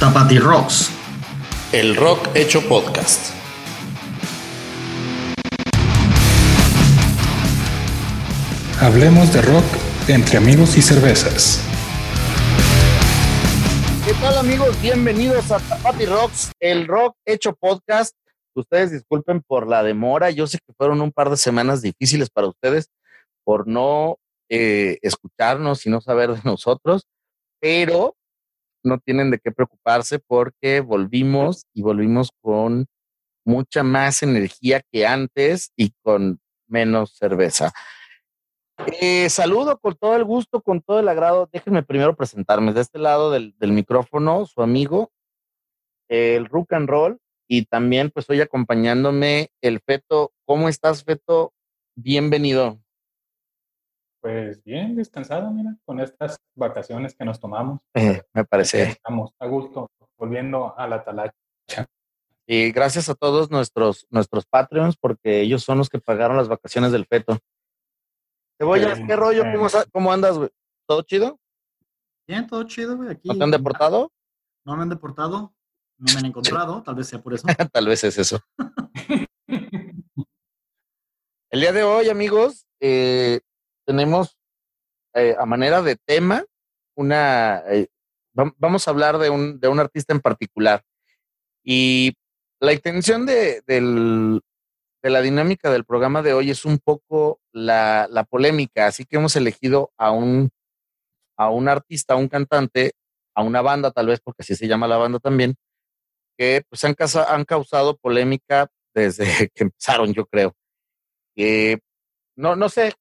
Tapati Rocks. El rock hecho podcast. Hablemos de rock entre amigos y cervezas. ¿Qué tal amigos? Bienvenidos a Tapati Rocks, el rock hecho podcast. Ustedes disculpen por la demora. Yo sé que fueron un par de semanas difíciles para ustedes por no eh, escucharnos y no saber de nosotros, pero no tienen de qué preocuparse porque volvimos y volvimos con mucha más energía que antes y con menos cerveza. Eh, saludo con todo el gusto, con todo el agrado. Déjenme primero presentarme. De este lado del, del micrófono, su amigo, el Rook and Roll, y también pues hoy acompañándome el Feto. ¿Cómo estás, Feto? Bienvenido. Pues bien, descansado, mira, con estas vacaciones que nos tomamos. Eh, me parece. Estamos a gusto, volviendo a la talacha. Y gracias a todos nuestros, nuestros Patreons, porque ellos son los que pagaron las vacaciones del Feto. Cebollas, Sí, ¿qué rollo? eh. ¿Cómo, sa- cómo andas, güey? ¿Todo chido? Bien, todo chido, güey. Aquí ¿No te han deportado? No me han deportado. No me han encontrado. Tal vez sea por eso. Tal vez es eso. El día de hoy, amigos, eh, tenemos eh, a manera de tema una. eh, vam- vamos a hablar de un, de un artista en particular. Y la intención de, de la dinámica del programa de hoy es un poco la, la polémica. Así que hemos elegido a un, a un artista, a un cantante, a una banda, tal vez, porque así se llama la banda también, que pues han, casa- han causado polémica desde que empezaron, yo creo. Eh, no, no sé,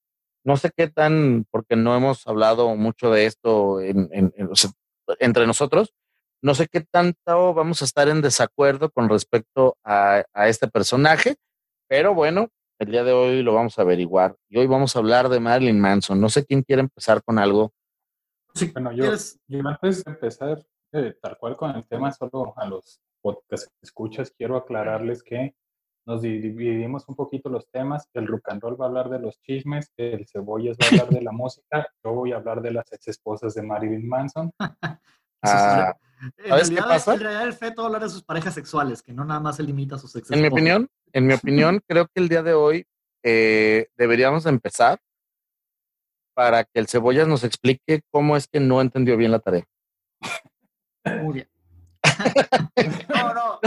no sé qué tan, porque no hemos hablado mucho de esto en- en- en- o sea, entre nosotros, no sé qué tanto vamos a estar en desacuerdo con respecto a, a este personaje, pero bueno, el día de hoy lo vamos a averiguar. Y hoy vamos a hablar de Marilyn Manson. No sé quién quiere empezar con algo. Si Bueno, yo, quieres, yo antes de empezar eh, tal cual con el tema, solo a los podcast escuchas, quiero aclararles que nos di- dividimos un poquito los temas. El rock and roll va a hablar de los chismes, el cebollas va a hablar de la música, yo voy a hablar de las ex esposas de Marilyn Manson. Ah, en ¿sabes qué realidad, pasa? En realidad, el feto hablar de sus parejas sexuales, que no nada más se limita a sus ex en mi opinión, en mi opinión, creo que el día de hoy eh, deberíamos empezar para que el Cebollas nos explique cómo es que no entendió bien la tarea. Muy bien. no, no.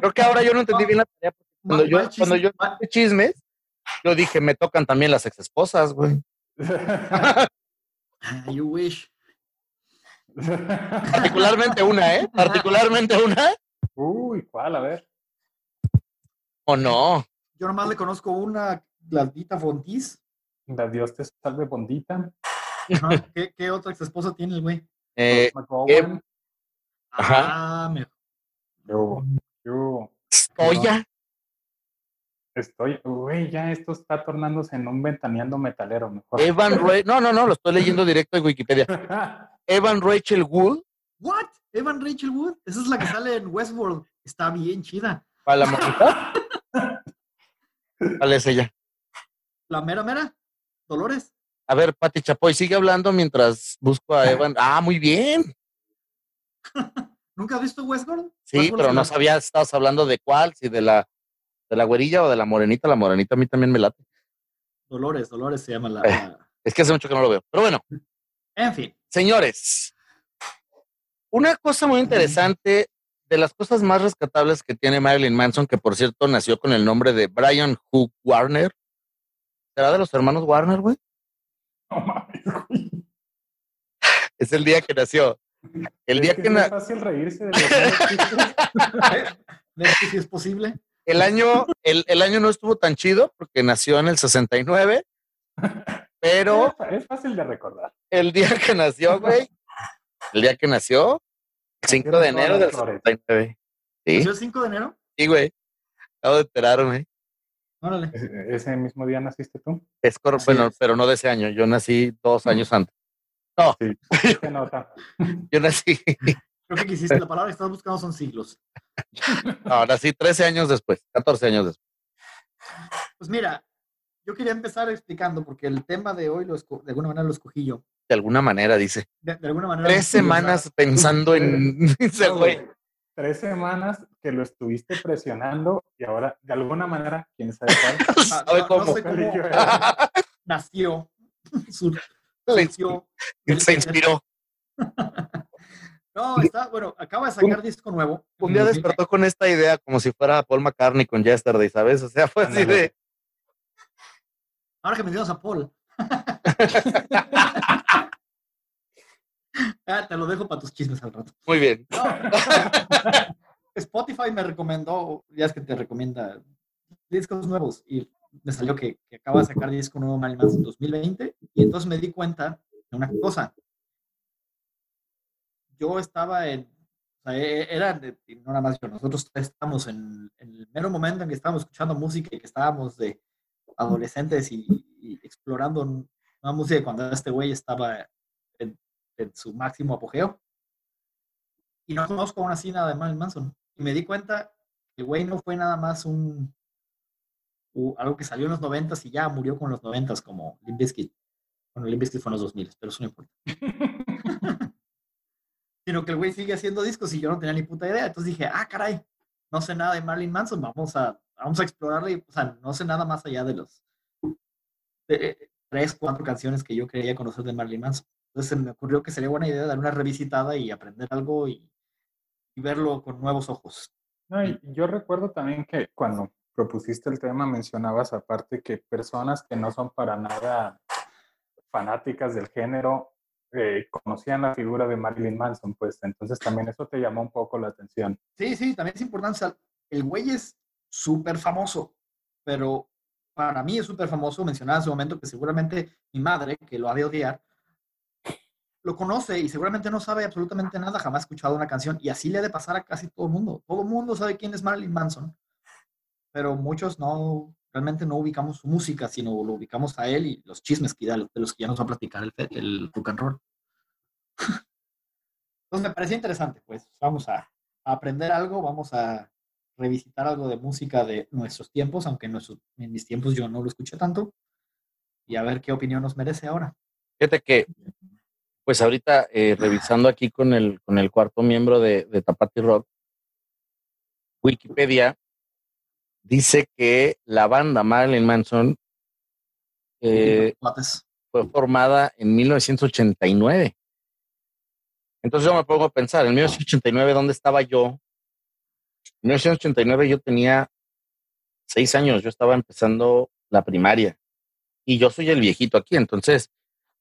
Creo que ahora yo no entendí bien la tarea. Cuando mal- yo, mal cuando chisme- yo chismes, yo dije, me tocan también las exesposas, güey. Ah, You wish. Particularmente una, ¿eh? Particularmente una. Uy, ¿cuál? A ver. ¿O no? Yo nomás le conozco una, Gladita Fontis. La Dios te salve, bondita. ¿Qué, ¿Qué otra ex esposa tiene el güey? Eh, McGowan. Ajá. Ah. Yo, yo Oya. Estoy, güey, ya esto está tornándose en un ventaneando metalero, mejor. Evan Ray. No, no, no, lo estoy leyendo directo de Wikipedia. Evan Rachel Wood. ¿What? Evan Rachel Wood. Esa es la que sale en Westworld. Está bien chida. ¿Para la monita? ¿Cuál es ella? La mera mera. Dolores. A ver, Pati Chapoy, sigue hablando mientras busco a Evan. Ah, muy bien. ¿Nunca has visto Westworld? Sí, Westworld pero no sabía, estabas hablando de cuál, si de la, de la güerilla o de la morenita. La morenita a mí también me late. Dolores, Dolores se llama la. Eh. Es que hace mucho que no lo veo. Pero bueno, En fin. señores, una cosa muy interesante, de las cosas más rescatables que tiene Marilyn Manson, que por cierto nació con el nombre de Brian Hook Warner. ¿Será de los hermanos Warner, güey? No mames, güey. Es el día que nació. El día Es que, sí na- es fácil reírse de los mismos chistes. ¿Ves que si es posible? El año, el, el año no estuvo tan chido porque nació en el 69, pero Es fácil de recordar. el día que nació, güey, el día que nació, el 5 de enero del las flores. 69. Sí, ¿Nació el 5 de enero? sí, güey. Acabo de enterarme. Órale. Ese- Ese mismo día naciste tú. Es bueno, pero no de ese año. Yo nací dos años antes. Sí, se nota. Yo nací, Creo que quisiste la palabra que estás buscando son siglos. no, nací 13 años después, 14 años después. Pues mira, yo quería empezar explicando, porque el tema de hoy, lo de alguna manera lo escogí yo. de alguna manera, dice. De, de alguna manera. Tres semanas pensando en ese No, güey. Tres semanas que lo estuviste presionando y ahora, de alguna manera, quién sabe cuál. Ah, ¿Sabe no- no cómo? sé cómo nació. Surgió. Se inspiró. No, está, bueno, acaba de sacar disco nuevo. Un día despertó con esta idea como si fuera Paul McCartney con Yesterday, ¿sabes? O sea, fue así de... Ahora que mencionas a Paul. Ah, te lo dejo para tus chismes al rato. Muy bien. No. Spotify me recomendó, ya es que te recomienda discos nuevos y me salió que, que acaba de sacar disco nuevo Marilyn Manson 2020 y entonces me di cuenta de una cosa. Yo estaba en, o sea, e- era, no nada más yo, nosotros tres estábamos en, en el mero momento en que estábamos escuchando música y que estábamos de adolescentes y, y explorando una música cuando este güey estaba en, en su máximo apogeo y no conozco aún así nada de Marilyn Manson. Y me di cuenta que el güey no fue nada más un algo que salió en los noventas y ya murió con los noventas como Limp Bizkit. Bueno, Limp Bizkit fue en los 2000, pero eso no importa. Sino que el güey sigue haciendo discos y yo no tenía ni puta idea. Entonces dije, ah, caray, no sé nada de Marilyn Manson, vamos a, vamos a explorarle. O sea, no sé nada más allá de los de, eh, tres, cuatro canciones que yo quería conocer de Marilyn Manson. Entonces se me ocurrió que sería buena idea dar una revisitada y aprender algo y, y verlo con nuevos ojos. No, y yo recuerdo también que cuando propusiste el tema mencionabas aparte que personas que no son para nada fanáticas del género eh, conocían la figura de Marilyn Manson, pues entonces también eso te llamó un poco la atención. Sí, sí, también es importante. el güey es súper famoso, pero para mí es súper famoso. Mencionaba en su momento que seguramente mi madre, que lo ha de odiar, lo conoce y seguramente no sabe absolutamente nada, jamás ha escuchado una canción. Y así le ha de pasar a casi todo el mundo. Todo el mundo sabe quién es Marilyn Manson, pero muchos no, realmente no ubicamos su música, sino lo ubicamos a él y los chismes que de los que ya nos va a platicar el, el rock and roll. Entonces me parecía interesante, pues vamos a, aprender algo, vamos a revisitar algo de música de nuestros tiempos, aunque en, mis tiempos yo no lo escuché tanto, y a ver qué opinión nos merece ahora. Fíjate que, pues ahorita eh, revisando aquí con el, con el cuarto miembro de Tapati Rock, Wikipedia dice que la banda Marilyn Manson eh, fue formada en 1989. Entonces yo me pongo a pensar, en 1989, ¿dónde estaba yo? En 1989 yo tenía seis años, yo estaba empezando la primaria y yo soy el viejito aquí, entonces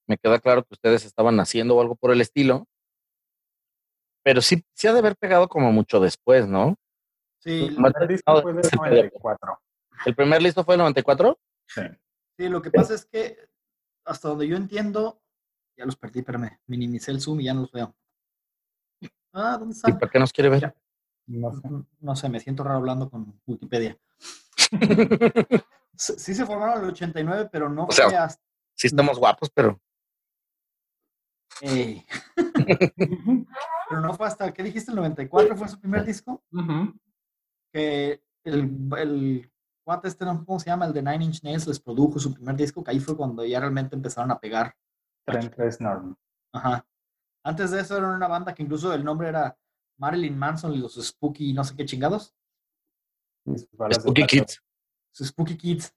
me queda claro que ustedes estaban haciendo o algo por el estilo, pero sí, sí ha de haber pegado como mucho después, ¿no? Sí, El primer disco fue del ese pedo. 94. ¿El primer listo fue el 94? Sí. sí, lo que pasa es que hasta donde yo entiendo, ya los perdí, espérame, minimicé el zoom y ya no los veo. Ah, ¿dónde ¿Y están? para qué nos quiere ver? Ya. No sé. No sé, me siento raro hablando con Wikipedia. Sí se formaron en el 89, pero no O sea, fue hasta... Sí estamos guapos, pero Ey. pero no fue hasta, ¿qué dijiste? ¿El 94 fue su primer disco? Ujú. Que el, el cuate este, ¿no? ¿cómo se llama? El de Nine Inch Nails les produjo su primer disco, que ahí fue cuando ya realmente empezaron a pegar. Trent Reznor. Ajá. Antes de eso era una banda que incluso el nombre era Marilyn Manson y los Spooky no sé qué chingados. Spooky. Kids. Sus Spooky Kids.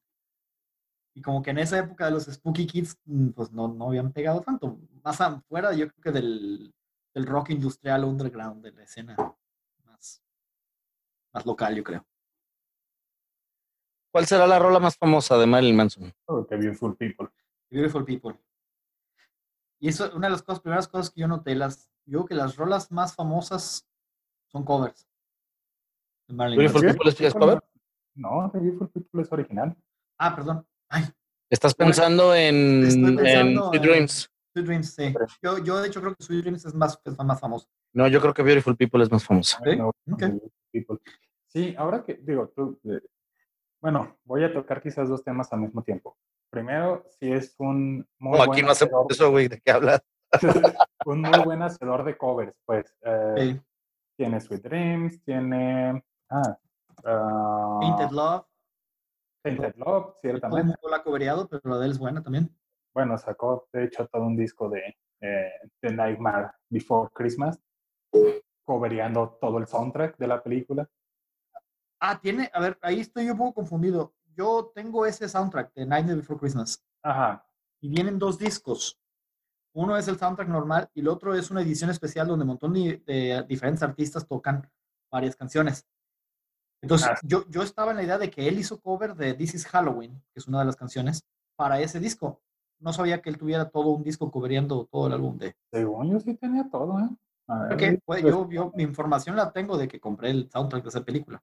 Y como que en esa época de los Spooky Kids, mm, pues no, no habían pegado tanto. Más afuera, yo creo que del, del rock industrial underground, de la escena más local, yo creo. ¿Cuál será la rola más famosa de Marilyn Manson? Oh, The Beautiful People. Beautiful People. Y eso, una de las cosas, primeras cosas que yo noté, las, yo creo que las rolas más famosas son covers. de Marilyn Beautiful Manson. People es- es cover? No, The Beautiful People es original. Ah, perdón. Ay, Estás pensando en, pensando en- Dreams. Sweet Dreams, sí. Yo, yo de hecho creo que Sweet Dreams es más, es más famoso. No, yo creo que Beautiful People es más famosa. ¿Sí? People. Sí, ahora que digo, tú, eh, bueno, voy a tocar quizás dos temas al mismo tiempo. Primero, si es un muy No, buen aquí no hacedor- eso, güey, ¿de qué hablas? un muy buen hacedor de covers, pues. eh, Sí. Tiene Sweet Dreams, tiene ah, ah, Painted Love. Painted Love, ciertamente. la ha pero la de él es buena también. bueno, sacó de hecho todo un disco de eh, The Nightmare Before Christmas, coveriando todo el soundtrack de la película. Ah, tiene, a ver, ahí estoy un poco confundido. Yo tengo ese soundtrack de Nightmare Before Christmas. Ajá. Y vienen dos discos. Uno es el soundtrack normal y el otro es una edición especial donde un montón de, de diferentes artistas tocan varias canciones. Entonces, Ah. yo, yo estaba en la idea de que él hizo cover de This is Halloween, que es una de las canciones, para ese disco. No sabía que él tuviera todo un disco cubriendo todo el álbum de... Según yo sí tenía todo, ¿eh? A ver, pues, yo, yo, mi información la tengo de que compré el soundtrack de esa película.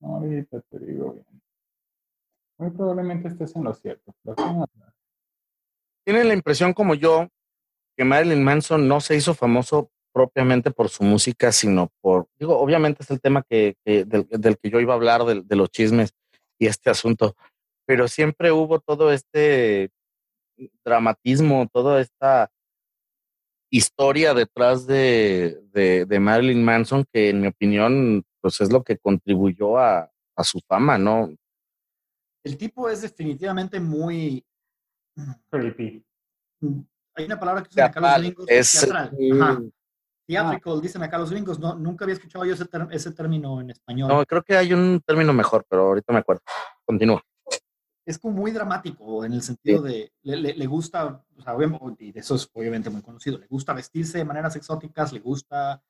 Ahorita te digo bien. Muy probablemente estés en lo cierto. Tienen la impresión como yo que Marilyn Manson no se hizo famoso propiamente por su música, sino por, digo, obviamente es el tema que, que- del, del que yo iba a hablar, del- de, los chismes y este asunto, pero siempre hubo todo este dramatismo, toda esta historia detrás de, de, de Marilyn Manson que en mi opinión pues es lo que contribuyó a, a su fama, ¿no? El tipo es definitivamente muy... Creepy. Hay una palabra que usan acá los Teatral, gringos. es, teatral. mm, Ajá. Theatrical, dicen acá los gringos. No, nunca había escuchado yo ese, ter- ese término en español. No, creo que hay un término mejor, pero ahorita me acuerdo. Continúa. Es como muy dramático en el sentido de le, le- le gusta, o sea, y eso es obviamente muy conocido, le gusta vestirse de maneras exóticas, le gusta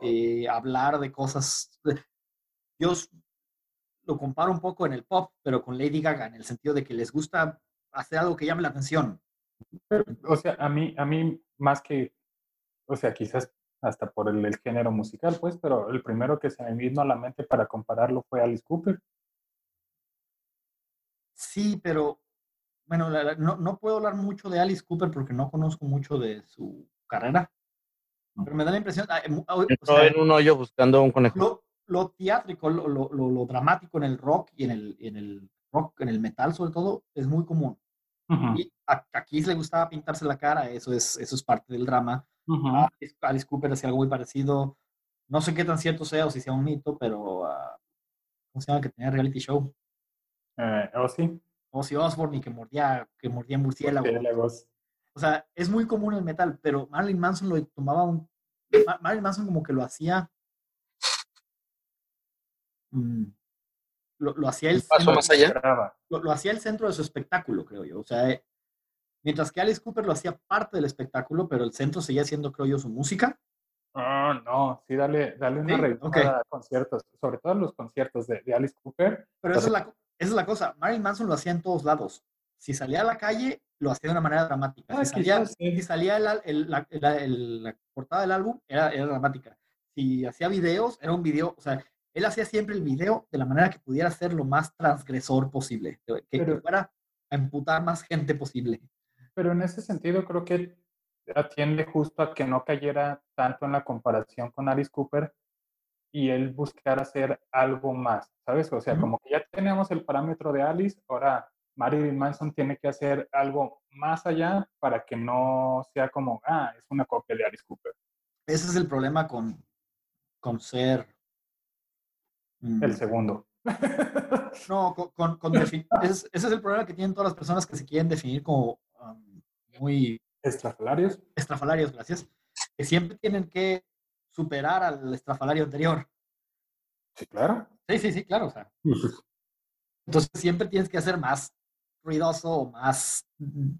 eh, hablar de cosas. Yo lo comparo un poco en el pop, pero con Lady Gaga, en el sentido de que les gusta hacer algo que llame la atención. Pero, o sea, a mí, a mí más que, o sea, quizás hasta por el, el género musical, pues, pero el primero que se me vino a la mente para compararlo fue Alice Cooper. Sí, pero bueno, la- la- no, no puedo hablar mucho de Alice Cooper porque no conozco mucho de su carrera, pero me da la impresión, o sea, en un hoyo buscando un conejo. lo, lo teátrico, lo, lo, lo- lo dramático en el rock y en el, en el rock, en el metal sobre todo, es muy común. Y a, a Kiss le gustaba pintarse la cara, eso es, eso es parte del drama. Alice, Alice Cooper hacía algo muy parecido. No sé qué tan cierto sea o si sea un mito, pero ah, ¿cómo se llama? Que tenía reality show. Eh, ¿O sí? Ozzy Osbourne y que mordía, que mordía murciélagos. Murciélagos. O sea, es muy común el metal, pero Marilyn Manson lo tomaba un... Ma- Marilyn Manson como que lo hacía... mm, lo, lo hacía el paso centro- más allá. Lo, lo hacía el centro de su espectáculo, creo yo. O sea, eh, mientras que Alice Cooper lo hacía parte del espectáculo, pero el centro seguía siendo, creo yo, su música. Ah, no, sí, dale, dale una Sí, revisada a conciertos, sobre todo los conciertos de, de Alice Cooper. Pero esa es, la, esa es la cosa. Marilyn Manson lo hacía en todos lados. Si salía a la calle, lo hacía de una manera dramática. Ah, Si salía, si salía el el- la, la- el- la portada del álbum, era, era dramática. Si hacía videos, era un video, o sea, él hacía siempre el video de la manera que pudiera ser lo más transgresor posible, que, que Pero- fuera a emputar más gente posible. Pero en ese sentido creo que atiende justo a que no cayera tanto en la comparación con Alice Cooper y él buscar hacer algo más, ¿sabes? O sea, como que ya tenemos el parámetro de Alice, ahora Marilyn Manson tiene que hacer algo más allá para que no sea como, ah, es una copia de Alice Cooper. Ese es el problema con, con ser... mm, El segundo. No, con, con- con defi- ese, ese es el problema que tienen todas las personas que se quieren definir como um, muy Estrafalarios. estrafalarios, gracias, que siempre tienen que superar al estrafalario anterior. Sí, claro. Sí, sí, sí, claro. O sea, entonces siempre tienes que hacer más ruidoso o más mm,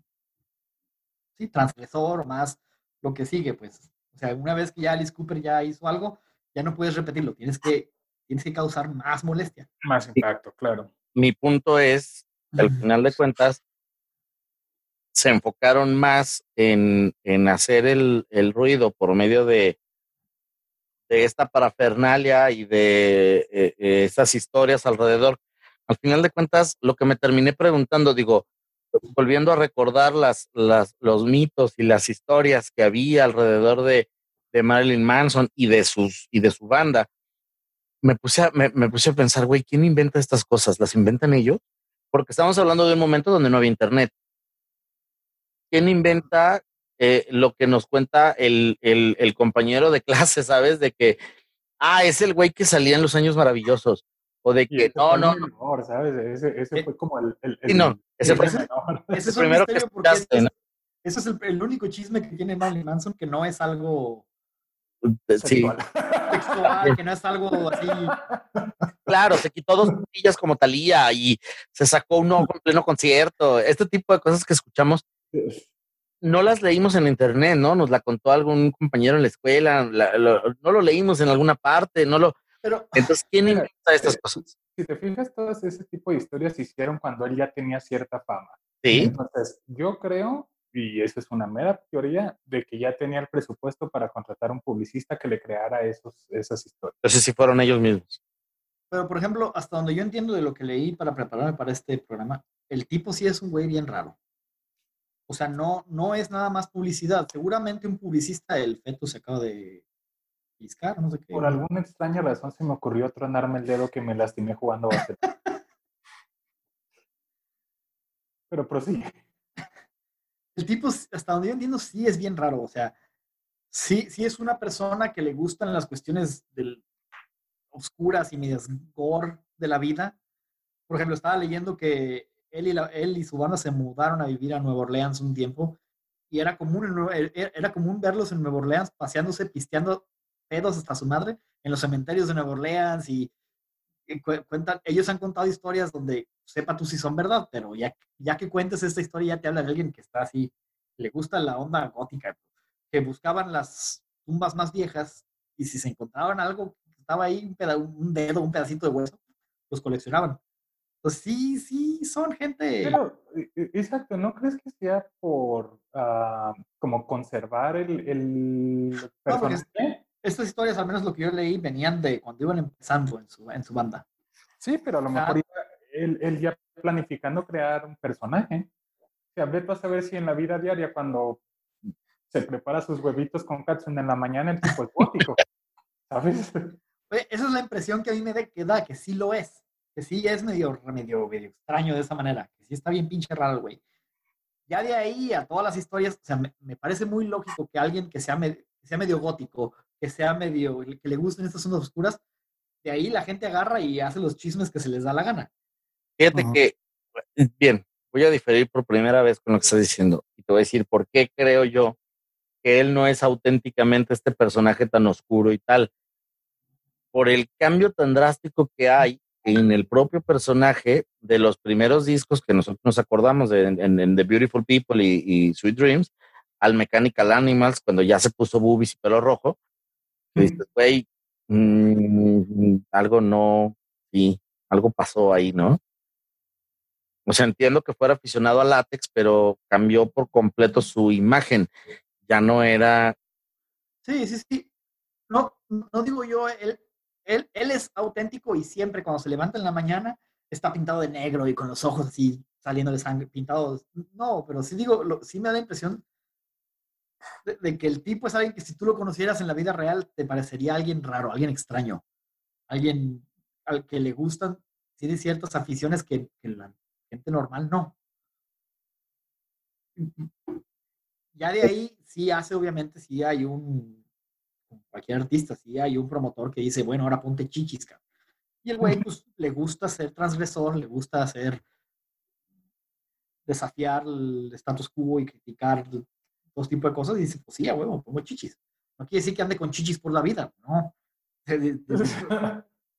sí, transgresor o más lo que sigue, pues. O sea, una vez que ya Alice Cooper ya hizo algo, ya no puedes repetirlo, tienes que, tienes que causar más molestia. Más impacto, claro. Mi punto es, que al final de cuentas, se enfocaron más en, en hacer el, el ruido por medio de, de esta parafernalia y de eh, eh, estas historias alrededor. Al final de cuentas, lo que me terminé preguntando, digo, volviendo a recordar las, las, los mitos y las historias que había alrededor de, de Marilyn Manson y de, sus, y de su banda, me puse a, me, me puse a pensar, güey, ¿quién inventa estas cosas? ¿Las inventan ellos? Porque estamos hablando de un momento donde no había internet. ¿Quién inventa eh, lo que nos cuenta el, el, el compañero de clase, sabes? De que, ah, es el güey que salía en los años maravillosos. o de que no, no, no. ¿sabes? Ese, ese eh, fue como el. el, sí, no, ese fue ese, ese es primero que porque ese, es, ese es el, el, único chisme que tiene Marilyn Manson que no es algo. Sí. Textual, que no es algo así. Claro, se quitó dos botellas como Talía y se sacó uno en pleno concierto. Este tipo de cosas que escuchamos no las leímos en internet, ¿no? Nos la contó algún compañero en la escuela, la, lo, no lo leímos en alguna parte, no lo. Pero, Entonces, ¿quién inventa estas cosas? Si te fijas, todas ese tipo de historias se hicieron cuando él ya tenía cierta fama. Sí. Entonces, yo creo, y eso es una mera teoría, de que ya tenía el presupuesto para contratar a un publicista que le creara esos, esas historias. Entonces, sí fueron ellos mismos. Pero, por ejemplo, hasta donde yo entiendo de lo que leí para prepararme para este programa, el tipo sí es un güey bien raro. O sea, no, no es nada más publicidad. Seguramente un publicista, el feto se acaba de piscar, no sé qué. Por alguna extraña razón se me ocurrió tronarme el dedo que me lastimé jugando básquet. Pero prosigue. El tipo, hasta donde yo entiendo, sí es bien raro. O sea, sí, sí es una persona que le gustan las cuestiones del, oscuras y medias gore de la vida. Por ejemplo, estaba leyendo que él y, su banda se mudaron a vivir a Nueva Orleans un tiempo y era común, e, e, era común verlos en Nueva Orleans paseándose, pisteando pedos hasta su madre en los cementerios de Nueva Orleans y, cuentan, ellos han contado historias donde sepa tú si son verdad, pero ya, ya que cuentes esta historia ya te habla de alguien que está así, le gusta la onda gótica, que buscaban las tumbas más viejas y si se encontraban algo estaba ahí, un dedo, un pedacito de hueso, los coleccionaban. Pues sí, sí, son gente. Pero, e, e, exacto, ¿no crees que sea por uh, como conservar el, el personaje? No, estas historias, al menos lo que yo leí, venían de cuando iban empezando en su, en su banda. Sí, pero a lo mejor iba él, él, ya planificando crear un personaje. O sea, vete a saber si en la vida diaria, cuando se prepara sus huevitos con Katsun en la mañana, el tipo es gótico. ¿Sabes? Esa es la impresión que a mí me da, que sí lo es que sí es medio, medio, medio extraño de esa manera, que sí está bien pinche raro, güey. Ya de ahí a todas las historias, o sea, me, me parece muy lógico que alguien que sea, me, que sea medio gótico, que sea medio, que le gusten estas zonas oscuras, de ahí la gente agarra y hace los chismes que se les da la gana. Fíjate uh -huh. que, bien, voy a diferir por primera vez con lo que estás diciendo y te voy a decir por qué creo yo que él no es auténticamente este personaje tan oscuro y tal. Por el cambio tan drástico que hay en el propio personaje de los primeros discos que nosotros nos acordamos de, en, en The Beautiful People y, y, Sweet Dreams, al Mechanical Animals, cuando ya se puso boobies y pelo rojo, mm. dices, güey, mmm, algo no, sí, algo pasó ahí, ¿no? O sea, entiendo que fuera aficionado a látex, pero cambió por completo su imagen. Ya no era. Sí, sí, sí. No, no digo yo, él, él, es auténtico y siempre cuando se levanta en la mañana está pintado de negro y con los ojos así saliendo de sangre, pintados. No, pero sí digo, lo, sí me da la impresión de, de, que el tipo es alguien que si tú lo conocieras en la vida real te parecería alguien raro, alguien extraño, alguien al que le gustan, tiene ciertas aficiones que, que la gente normal no. Ya de ahí sí hace, obviamente, sí hay un cualquier artista, si hay un promotor que dice, bueno, ahora ponte chichis, cabrón. Y el güey, pues, le gusta ser transgresor, le gusta hacer, desafiar el status quo y criticar dos tipos de cosas, y dice, pues sí, a huevo, pongo chichis. No quiere decir que ande con chichis por la vida, ¿no?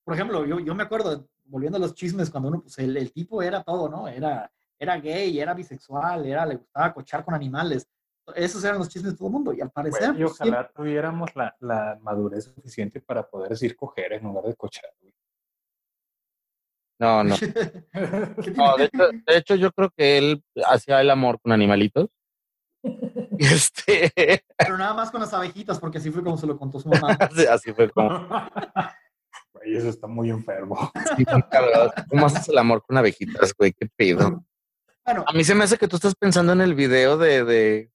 Por ejemplo, yo, yo me acuerdo, volviendo a los chismes, cuando uno, pues el, el tipo era todo, ¿no? Era, era gay, era bisexual, era, le gustaba cochar con animales esos eran los chismes de todo el mundo y al parecer... Bueno, y ojalá sí. tuviéramos la, la, madurez suficiente para poder decir coger en lugar de cochar. No, no. no de, hecho, de, hecho, yo creo que él hacía el amor con animalitos. Este... Pero nada más con las abejitas, porque así fue como se lo contó su mamá. así fue como... Güey, eso está muy enfermo. Sí, ¿Cómo haces el amor con abejitas, güey? ¿Qué pedo? Bueno, a mí se me hace que tú estás pensando en el video de, de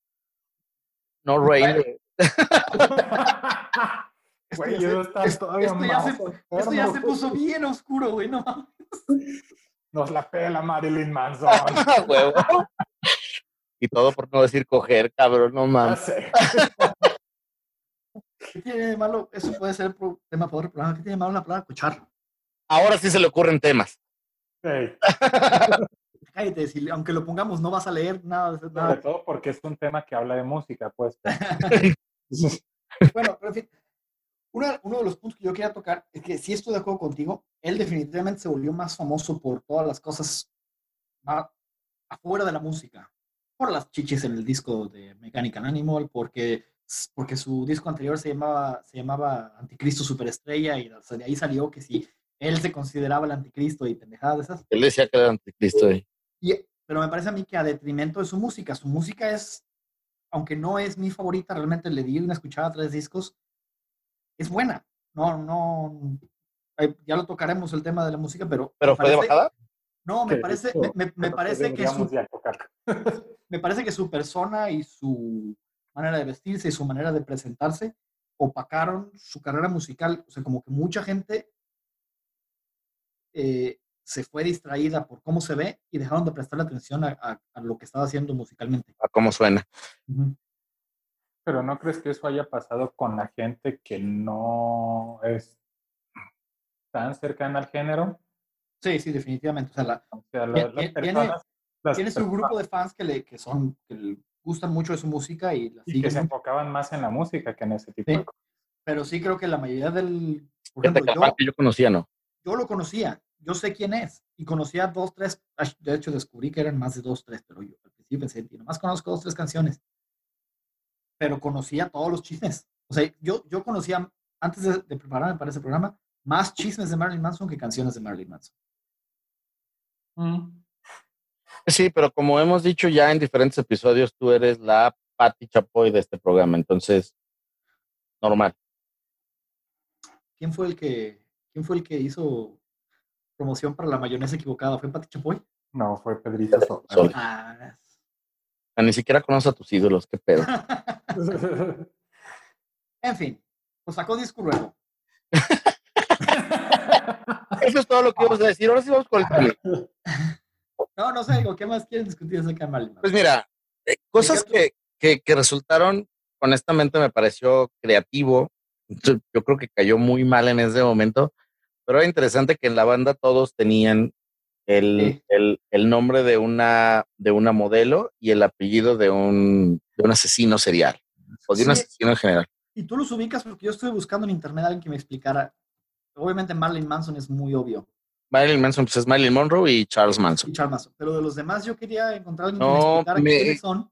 no Rain. Güey, esto, ya se, esto, ya se, puso bien oscuro, güey, no Nos la pela Marilyn Manson. Huevo. y todo por no decir coger, cabrón, no mames. ¿Qué tiene de malo? Eso puede ser el tema para otro programa. ¿Qué tiene de malo la palabra cochar? ahora sí se le ocurren temas. Sí. Cállate, si, aunque lo pongamos, no vas a leer nada. Sobre nada. todo porque es un tema que habla de música, pues. Bueno, pero en fin, uno, uno de los puntos que yo quería tocar es que si estoy de acuerdo contigo, él definitivamente se volvió más famoso por todas las cosas más afuera de la música. Por las chichis en el disco de Mechanical Animal, porque, porque su disco anterior se llamaba, se llamaba Anticristo Superestrella y o sea, de ahí salió que si él se consideraba el anticristo y pendejadas de esas. Él decía que era anticristo. ahí. Y, pero me parece a mí que a detrimento de su música, su música es, aunque no es mi favorita, realmente le di una escuchada a tres discos, es buena. No, no, eh, ya lo tocaremos el tema de la música, pero... Pero fue de parece- bajada. No, me parece, me, me- me parece que su, me parece que su persona y su manera de vestirse y su manera de presentarse opacaron su carrera musical. O sea, como que mucha gente eh, se fue distraída por cómo se ve y dejaron de prestarle atención a, a- a lo que estaba haciendo musicalmente. A cómo suena. Ujú. Pero ¿no crees que eso haya pasado con la gente que no es tan cercana al género? Sí, sí, definitivamente. O sea, la- O sea, la- Tiene- las tiene- personas... las tiene su personas- grupo de fans que le, que son, que le gustan mucho de su música y la Y que se enfocaban más en la música que en ese tipo Sí. de cosas. pero sí creo que la mayoría del, por ejemplo, yo, yo conocía, ¿no? yo lo conocía, yo sé quién es, y conocía dos, tres, de hecho descubrí que eran más de dos, tres, pero yo al principio pensé, "Y nomás conozco dos, tres canciones, pero conocía todos los chismes. O sea, yo, yo conocía, antes de, de prepararme para ese programa, más chismes de Marilyn Manson que canciones de Marilyn Manson. Mm. Sí, pero como hemos dicho ya en diferentes episodios, tú eres la Patti Chapoy de este programa, entonces, normal. ¿Quién fue el que, quién fue el que hizo promoción para la mayonesa equivocada? ¿Fue Pati Chapoy? No, fue Pedrito Sola. Sola. Ah, Ah, Ni siquiera conoces a tus ídolos, qué pedo. en fin, pues sacó disco nuevo. Eso es todo lo que íbamos a decir. Ahora sí vamos con el tema. No, no sé, digo, ¿qué más quieren discutir acerca de? Pues mira, eh, cosas que, que, que resultaron, honestamente me pareció creativo. Yo yo creo que cayó muy mal en ese momento, pero era interesante que en la banda todos tenían el, Sí. el, el nombre de una, de una modelo y el apellido de un, de un asesino serial o de un asesino en general. Y tú los ubicas porque yo estuve buscando en internet a alguien que me explicara. Obviamente Marilyn Manson es muy obvio, Marilyn Manson, pues es Marilyn Monroe y Charles Manson. y Charles Manson, pero de los demás yo quería encontrar a alguien que me No, explicara me- quiénes son.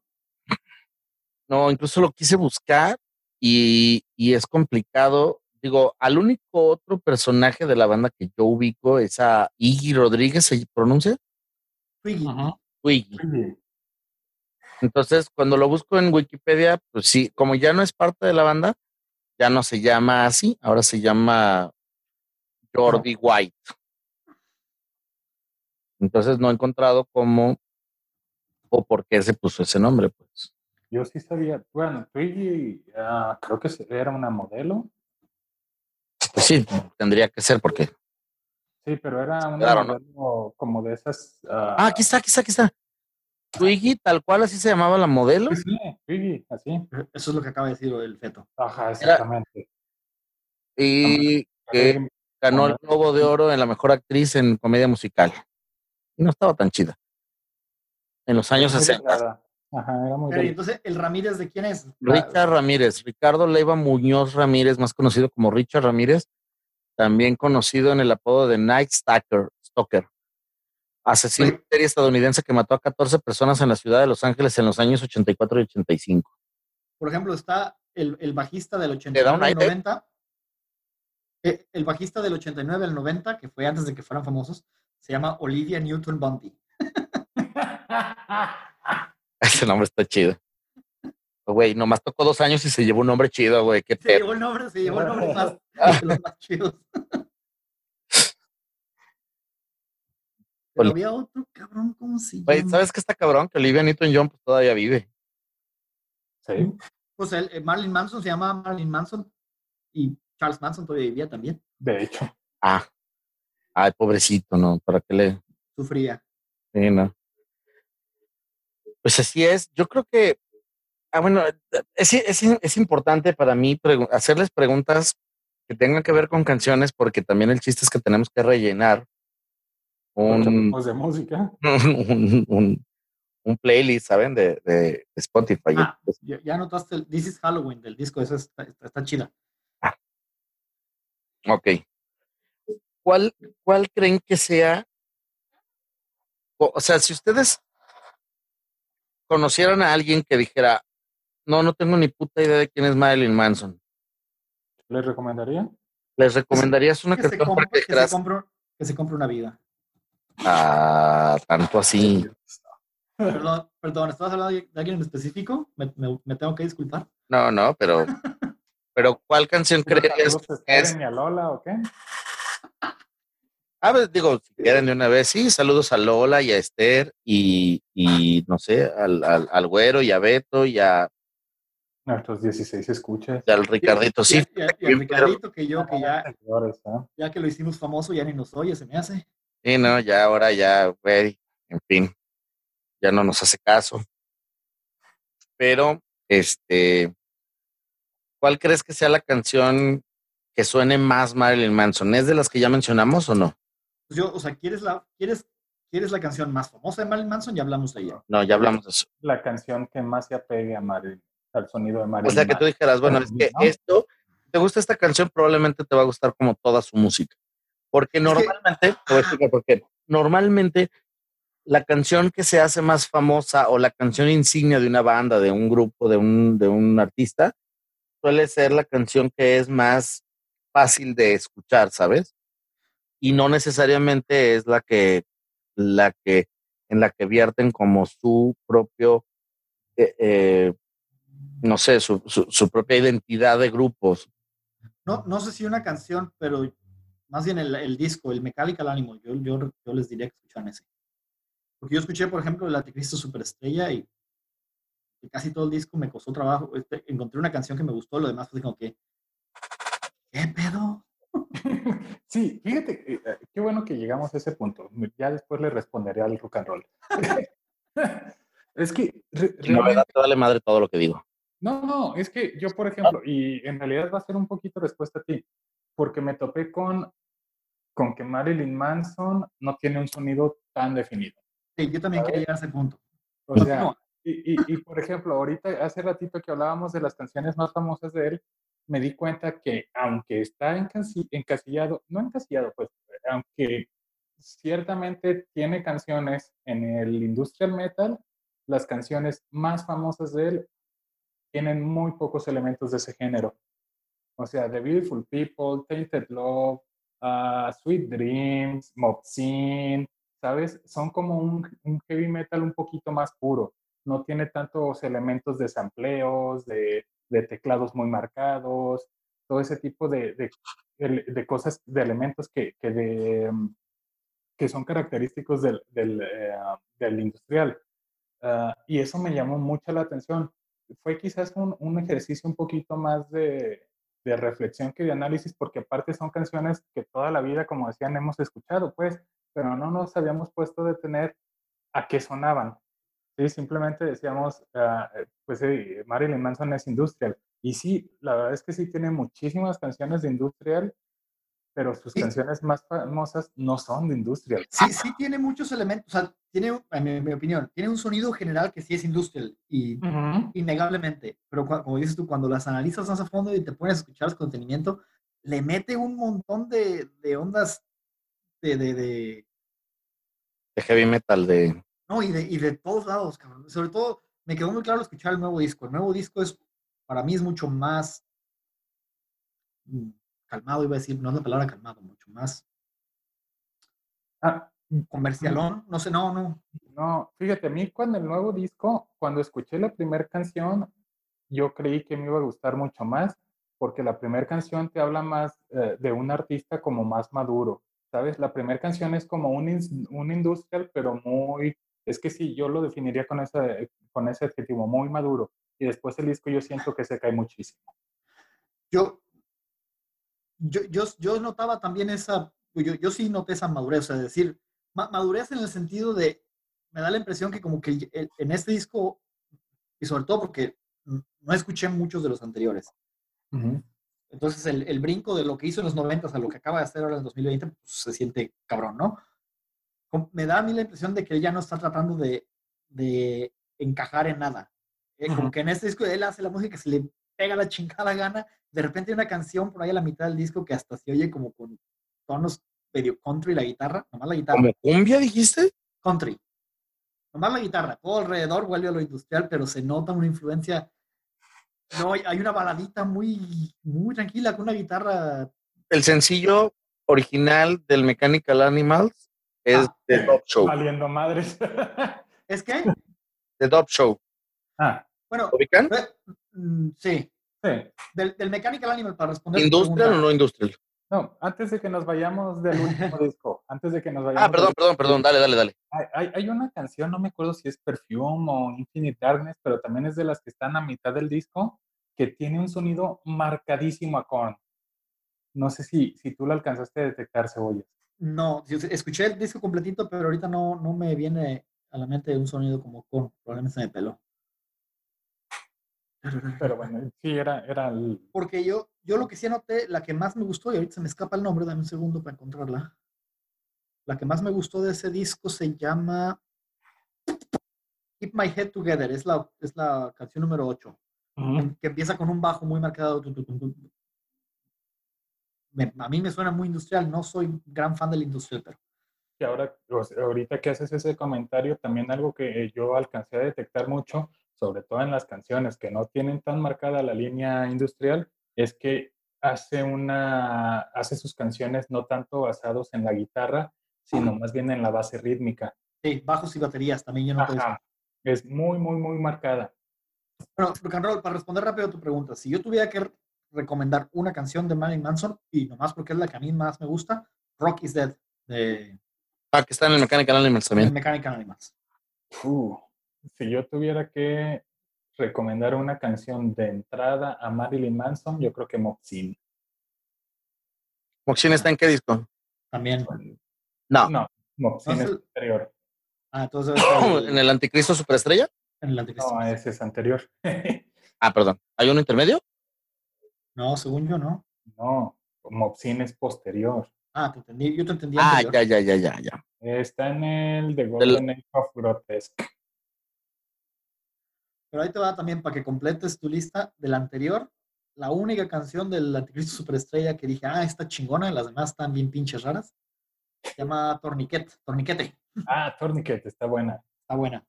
No, incluso lo quise buscar y, y es complicado. Digo, al único otro personaje de la banda que yo ubico es a Iggy Rodríguez, ¿se pronuncia? Twiggy. Ajá. Iggy. Sí. Entonces, cuando lo busco en Wikipedia, pues sí, como ya no es parte de la banda, ya no se llama así, ahora se llama Jordi White. Entonces no he encontrado cómo o por qué se puso ese nombre, pues. Yo sí sabía, bueno, Twiggy ah, creo que era una modelo. Pues sí, tendría que ser porque. Sí, pero era una Claro, ¿no? como de esas. ah, Ah, aquí está, aquí está, aquí está. Twiggy, tal cual así se llamaba la modelo. Sí, sí, Twiggy, así. Eso es lo que acaba de decir el feto. Ajá, exactamente. Y que ganó el Globo de Oro en la mejor actriz en comedia musical. Y no estaba tan chida. En los años Muy 60. Ajá, era muy Pero, ¿y delgada. entonces, ¿el Ramírez de quién es? Richard Ramírez, Ricardo Leiva Muñoz Ramírez, más conocido como Richard Ramírez, también conocido en el apodo de Night Stalker, Stalker. Asesino en serie estadounidense que mató a 14 personas en la ciudad de Los Ángeles en los años 84 y 85. Por ejemplo, está el, el bajista del ¿Le da un 89 al aire? 90. eh, El bajista del 89 al 90, que fue antes de que fueran famosos, se llama Olivia Newton-Bundy. Ese nombre está chido. Güey, nomás tocó dos años y se llevó un nombre chido, güey. Qué Se pedo. llevó el nombre, se llevó el nombre más, de los más chidos. Pero había otro cabrón, ¿cómo se Güey, llama? ¿sabes qué está cabrón? Que Olivia Newton-John pues, todavía vive. Sí. Pues el, el Marilyn Manson se llama Marilyn Manson y Charles Manson todavía vivía también. De hecho. Ah. Ay, pobrecito, ¿no? ¿Para qué le...? Sufría. Sí, no. Pues así es. Yo creo que, ah, bueno, es, es, es importante para mí pregu- hacerles preguntas que tengan que ver con canciones, porque también el chiste es que tenemos que rellenar un, de música. un, un, un playlist, ¿saben? De, de Spotify. Ah, ya, ya notaste el This is Halloween del disco, esa está, está, está chida. Ok. ¿Cuál, ¿Cuál creen que sea? O, o sea, si ustedes conocieran a alguien que dijera, no, no tengo ni puta idea de quién es Marilyn Manson, ¿Les recomendaría? ¿les recomendarías una Que se, canción para compre, que que, se compre, que se compre una vida. ah, tanto así? Perdón, perdón, ¿estabas hablando de alguien en específico? ¿Me, me, me tengo que disculpar? No, no, pero, pero ¿cuál canción creerías ¿Saludos a que es? Lola o qué? A ver, digo, si quieren de una vez, sí, saludos a Lola y a Esther y, y no sé, al, al, al güero y a Beto y a, Nuestros 16 escuchas. y al Ricardito, sí. Y, y, y a Ricardito, que yo, que ya, ¿eh? ya que lo hicimos famoso, ya ni nos oye, se me hace. Sí, no, ya ahora ya, güey, en fin, ya no nos hace caso. Pero, este, ¿cuál crees que sea la canción que suene más Marilyn Manson? ¿Es de las que ya mencionamos o no? Pues yo, o sea, ¿quieres la, quieres, ¿quieres la canción más famosa de Marilyn Manson? Ya hablamos de ella. No, ya hablamos de eso. La canción que más se apegue a Marilyn, al sonido de Marilyn. O sea, que tú dijeras, bueno, es que ¿no? esto, te gusta esta canción, probablemente te va a gustar como toda su música. Porque normalmente, te voy a explicar por qué. Normalmente, la canción que se hace más famosa o la canción insignia de una banda, de un grupo, de un, de un artista, suele ser la canción que es más fácil de escuchar, ¿sabes? Y no necesariamente es la que, la que, en la que vierten como su propio, eh, eh, no sé, su, su, su propia identidad de grupos. No, no sé si una canción, pero más bien el, el disco, el Mechanical Animal, yo, yo, yo les diría que escucharan ese. Porque yo escuché, por ejemplo, el Anticristo Superestrella y casi todo el disco me costó trabajo. Este, encontré una canción que me gustó, lo demás fue como que, ¿qué pedo? Sí, fíjate, eh, eh, qué bueno que llegamos a ese punto. Ya después le responderé al rock and roll. es que re- Y no realmente- te vale madre todo lo que digo. No, no, es que yo, por ejemplo, y en realidad va a ser un poquito respuesta a ti, porque me topé con, con que Marilyn Manson no tiene un sonido tan definido. Sí, yo también quería llegar a ese punto. O sea, y, y, por ejemplo, ahorita, hace ratito que hablábamos de las canciones más famosas de él, me di cuenta que aunque está encasi- encasillado, no encasillado, pues, aunque ciertamente tiene canciones en el industrial metal, las canciones más famosas de él tienen muy pocos elementos de ese género. O sea, The Beautiful People, Tainted Love, ah, Sweet Dreams, Mob Scene, ¿sabes? Son como un, un heavy metal un poquito más puro. No tiene tantos elementos de sampleos, de, de teclados muy marcados, todo ese tipo de, de, de- cosas, de elementos que, que, mm, son característicos del, del, eh, industrial. Ah, y eso me llamó mucho la atención. Fue quizás un, un ejercicio un poquito más de, de reflexión que de análisis, porque aparte son canciones que toda la vida, como decían, hemos escuchado, pues, pero no nos habíamos puesto a detener a qué sonaban. Sí, simplemente decíamos, eh, pues Marilyn Manson es industrial. Y sí, la verdad es que sí tiene muchísimas canciones de industrial, pero sus Sí. canciones más famosas no son de industrial. Sí, sí tiene muchos elementos, o sea, tiene, en mi, en mi opinión, tiene un sonido general que sí es industrial y innegablemente, pero como dices tú, cuando las analizas más a fondo y te pones a escuchar con detenimiento, le mete un montón de, de ondas de, de, de- De heavy metal, de. No, y de, y de todos lados, cabrón. Sobre todo, me quedó muy claro escuchar el nuevo disco. El nuevo disco es, para mí es mucho más mm, calmado, iba a decir, no es la palabra calmado, mucho más Ah, comercialón, no sé, no, no. No, fíjate, a mí cuando el nuevo disco, cuando escuché la primera canción, yo creí que me iba a gustar mucho más, porque la primera canción te habla más eh, de un artista como más maduro, ¿sabes? La primera canción es como un, un industrial, pero muy, es que sí, yo lo definiría con ese, con ese adjetivo, muy maduro. Y después el disco yo siento que se cae muchísimo. Yo, yo, yo, yo notaba también esa, yo, yo sí noté esa madurez, sea, decir, ma- madurez en el sentido de, me da la impresión que como que el- en este disco, y sobre todo porque no escuché muchos de los anteriores, Entonces, el, el, brinco de lo que hizo en los 90 a lo que acaba de hacer ahora en 2020, pues, se siente cabrón, ¿no? Me da a mí la impresión de que él ya no está tratando de, de encajar en nada. Eh, como que en este disco él hace la música que se le pega la chingada gana. De repente hay una canción por ahí a la mitad del disco que hasta se oye como con tonos medio country la guitarra, nomás la guitarra. ¿Como cumbia dijiste? Country. Nomás la guitarra. Todo alrededor vuelve a lo industrial, pero se nota una influencia no, hay una baladita muy, muy tranquila con una guitarra. El sencillo original del Mechanical Animals es ah, The Dop Show. Valiendo madres. ¿Es qué? The Dop Show. Ah. Bueno, ¿Ubican? Mm, sí. Sí. Del, del Mechanical Animal, para responder. ¿Industrial o no industrial? No, antes de que nos vayamos del último disco, antes de que nos vayamos. Ah, perdón, perdón, perdón, dale, dale, dale. Hay, hay, una canción, no me acuerdo si es Perfume o Infinite Darkness, pero también es de las que están a mitad del disco, que tiene un sonido marcadísimo a Korn. No sé si, si tú lo alcanzaste a detectar, Cebollas. No, escuché el disco completito, pero ahorita no, no me viene a la mente un sonido como Korn, probablemente se me peló. Pero bueno, sí, era, era el... Porque yo, yo lo que sí anoté, la que más me gustó, y ahorita se me escapa el nombre, dame un segundo para encontrarla. La que más me gustó de ese disco se llama Keep My Head Together, es la, es la canción número 8, que empieza con un bajo muy marcado. A mí me suena muy industrial, no soy gran fan del industrial, pero... Y ahora, ahorita que haces ese comentario, también algo que yo alcancé a detectar mucho sobre todo en las canciones que no tienen tan marcada la línea industrial, es que hace, una, hace sus canciones no tanto basados en la guitarra, sino más bien en la base rítmica. Sí, bajos y baterías también yo no Es muy, muy, muy marcada. Bueno, rock para responder rápido a tu pregunta, si yo tuviera que recomendar una canción de Marilyn Manson, y nomás porque es la que a mí más me gusta, Rock is Dead. De... Ah, que está en el Mechanical Animals también. En el Mechanical Animals. Uh, si yo tuviera que recomendar una canción de entrada a Marilyn Manson, yo creo que Moxin. ¿Moxin está en qué disco? También. No. No, Moxin es anterior. Ah, entonces. ¿En el Anticristo Superestrella? En el Anticristo. No, ese es anterior. ah, perdón. ¿Hay uno intermedio? No, según yo no. No, Mopsin es posterior. Ah, te entendí. Yo te entendí. Ah, ya, ya, ya, ya, ya. Está en el The Golden Age of Grotesque. Pero ahí te va también para que completes tu lista del anterior. La única canción del Anticristo Superestrella que dije, ah, está chingona, las demás están bien pinches raras. Se llama Torniquete. Torniquete. Ah, Torniquete, está buena. Está buena.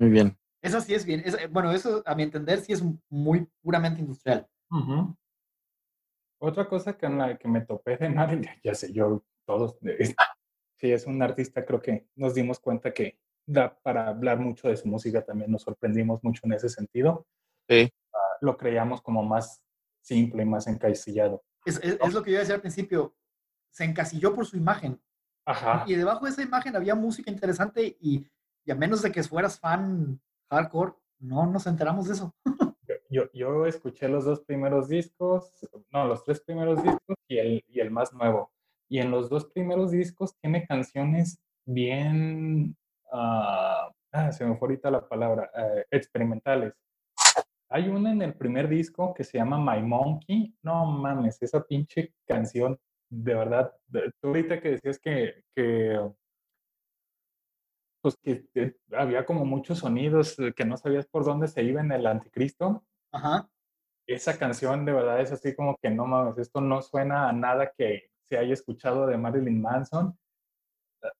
Muy bien. Esa sí es bien. bueno, eso a mi entender sí es muy puramente industrial. Otra cosa que, la que me topé de Marilyn, ya sé, yo todos, sí es un artista, creo que nos dimos cuenta que da para hablar mucho de su música, también nos sorprendimos mucho en ese sentido. Sí. Ah, lo creíamos como más simple y más encasillado. Es, es, lo que yo decía al principio, se encasilló por su imagen. Ajá. Y debajo de esa imagen había música interesante y, y a menos de que fueras fan hardcore, no nos enteramos de eso. yo, yo escuché los dos primeros discos, no, los tres primeros discos y el, y el más nuevo. Y en los dos primeros discos tiene canciones bien Ah, ah, se me fue ahorita la palabra, eh, experimentales. Hay una en el primer disco que se llama My Monkey. No mames, esa pinche canción, de verdad. Tú ahorita que decías que, que pues que había como muchos sonidos eh, que no sabías por dónde se iba en el anticristo. Ajá. Esa canción de verdad es así como que no mames, esto no suena a nada que se haya escuchado de Marilyn Manson.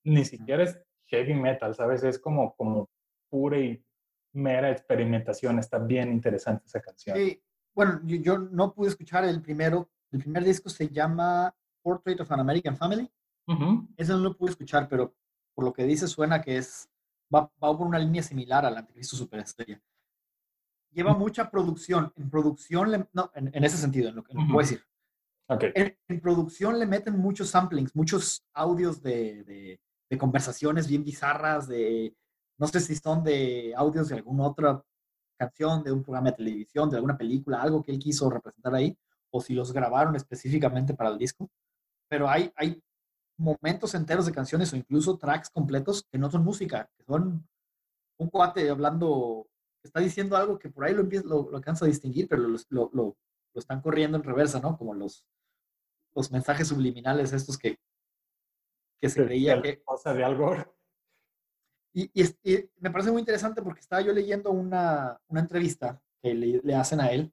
Ni siquiera es heavy metal, ¿sabes? Es como, como pura y mera experimentación. Está bien interesante esa canción. Sí, bueno, yo, no pude escuchar el primero. El primer disco se llama Portrait of an American Family. Ese no lo pude escuchar, pero por lo que dice suena que es va, por una línea similar al Anticristo Superestrella. Lleva mucha producción. En producción, no, en, ese sentido, en lo que puedo decir. Okay. En, producción le meten muchos samplings, muchos audios de, de conversaciones bien bizarras, de, no sé si son de audios de alguna otra canción, de un programa de televisión, de alguna película, algo que él quiso representar ahí, o si los grabaron específicamente para el disco. Pero hay, hay momentos enteros de canciones o incluso tracks completos que no son música, que son un cuate hablando, está diciendo algo que por ahí lo, lo, lo alcanza a distinguir, pero lo, lo, lo lo están corriendo en reversa, ¿no? Como los, los mensajes subliminales estos que, que se creía que... Cosa de algo. Y, y, y, me parece muy interesante porque estaba yo leyendo una, una entrevista que le, le, hacen a él,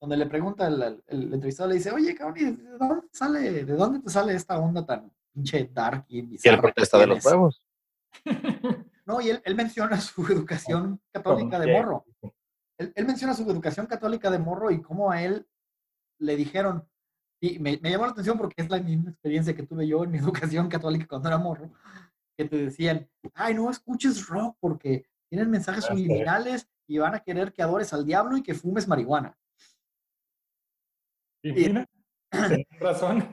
donde le pregunta el, el, el entrevistado, le dice, oye, cabrón, ¿de dónde, sale, ¿de dónde te sale esta onda tan pinche dark y bizarra? Y el protesta de los huevos. No, y él, él menciona su educación católica de morro. Él, él, menciona su educación católica de morro y cómo a él le dijeron, y me, me, llamó la atención porque es la misma experiencia que tuve yo en mi educación católica cuando era morro, que te decían, ay, no escuches rock porque tienen mensajes subliminales y van a querer que adores al diablo y que fumes marihuana. Y mira, y, razón.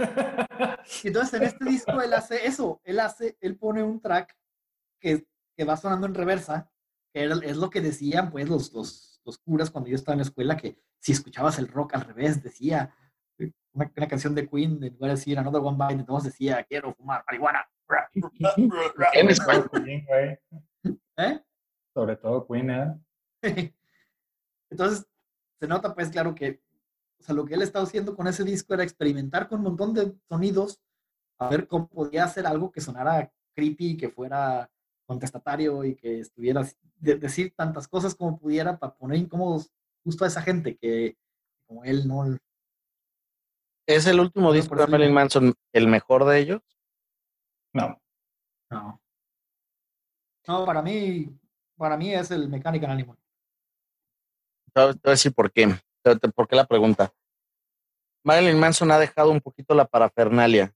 entonces en este disco él hace eso, él hace, él pone un track que, que va sonando en reversa, que era, es lo que decían pues los, los, los curas cuando yo estaba en la escuela, que si escuchabas el rock al revés, decía, una, una, canción de Queen, en lugar de decir Another One Bite, entonces decía, quiero fumar marihuana. En español. ¿Eh? Sobre todo Queen, ¿eh? Entonces, se nota pues claro que, o sea, lo que él estaba haciendo con ese disco era experimentar con un montón de sonidos, a ver cómo podía hacer algo que sonara creepy, que fuera contestatario y que estuviera, de, decir tantas cosas como pudiera para poner incómodos justo a esa gente que como él no, ¿Es el último No, disco de Marilyn. Manson el mejor de ellos? No. No. No, para mí, para mí es el Mechanical Animal. Te voy a decir por qué. ¿Por qué la pregunta? Marilyn Manson ha dejado un poquito la parafernalia.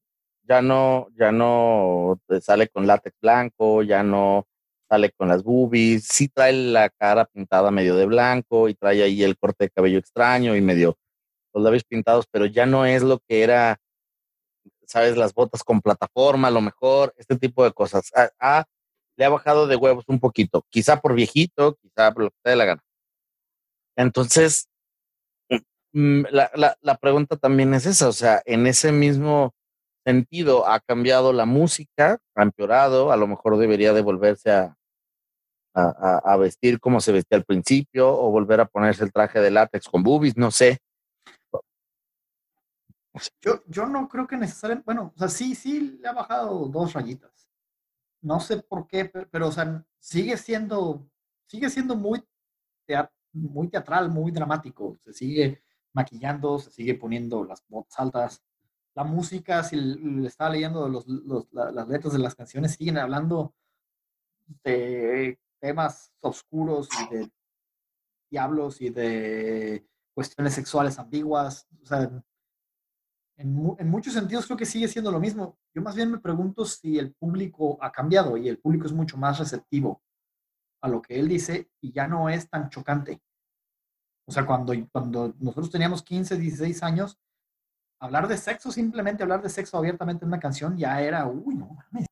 Ya no, ya no sale con látex blanco, ya no sale con las boobies, sí trae la cara pintada medio de blanco y trae ahí el corte de cabello extraño y medio los labios pintados, pero ya no es lo que era, sabes, las botas con plataforma, a lo mejor, este tipo de cosas. Ha- ha- le ha bajado de huevos un poquito, quizá por viejito, quizá por lo que te dé la gana. Entonces, mm, la, la, la pregunta también es esa, o sea, en ese mismo sentido ha cambiado la música, ha empeorado, a lo mejor debería de volverse a, a, vestir como se vestía al principio o volver a ponerse el traje de látex con boobies, no sé. Yo, yo no creo que necesariamente, bueno, o sea, sí, sí le ha bajado dos rayitas. No sé por qué, pe- pero, o sea, sigue siendo, sigue siendo muy, tea- muy teatral, muy dramático. Se sigue maquillando, se sigue poniendo las botas altas. La música, si le estaba leyendo los, los- la- las letras de las canciones, siguen hablando de temas oscuros y de diablos y de cuestiones sexuales ambiguas. O sea, en, en muchos sentidos creo que sigue siendo lo mismo. Yo más bien me pregunto si el público ha cambiado y el público es mucho más receptivo a lo que él dice y ya no es tan chocante. O sea, cuando, cuando nosotros teníamos 15, 16 años, hablar de sexo, simplemente hablar de sexo abiertamente en una canción ya era, uy, no mames.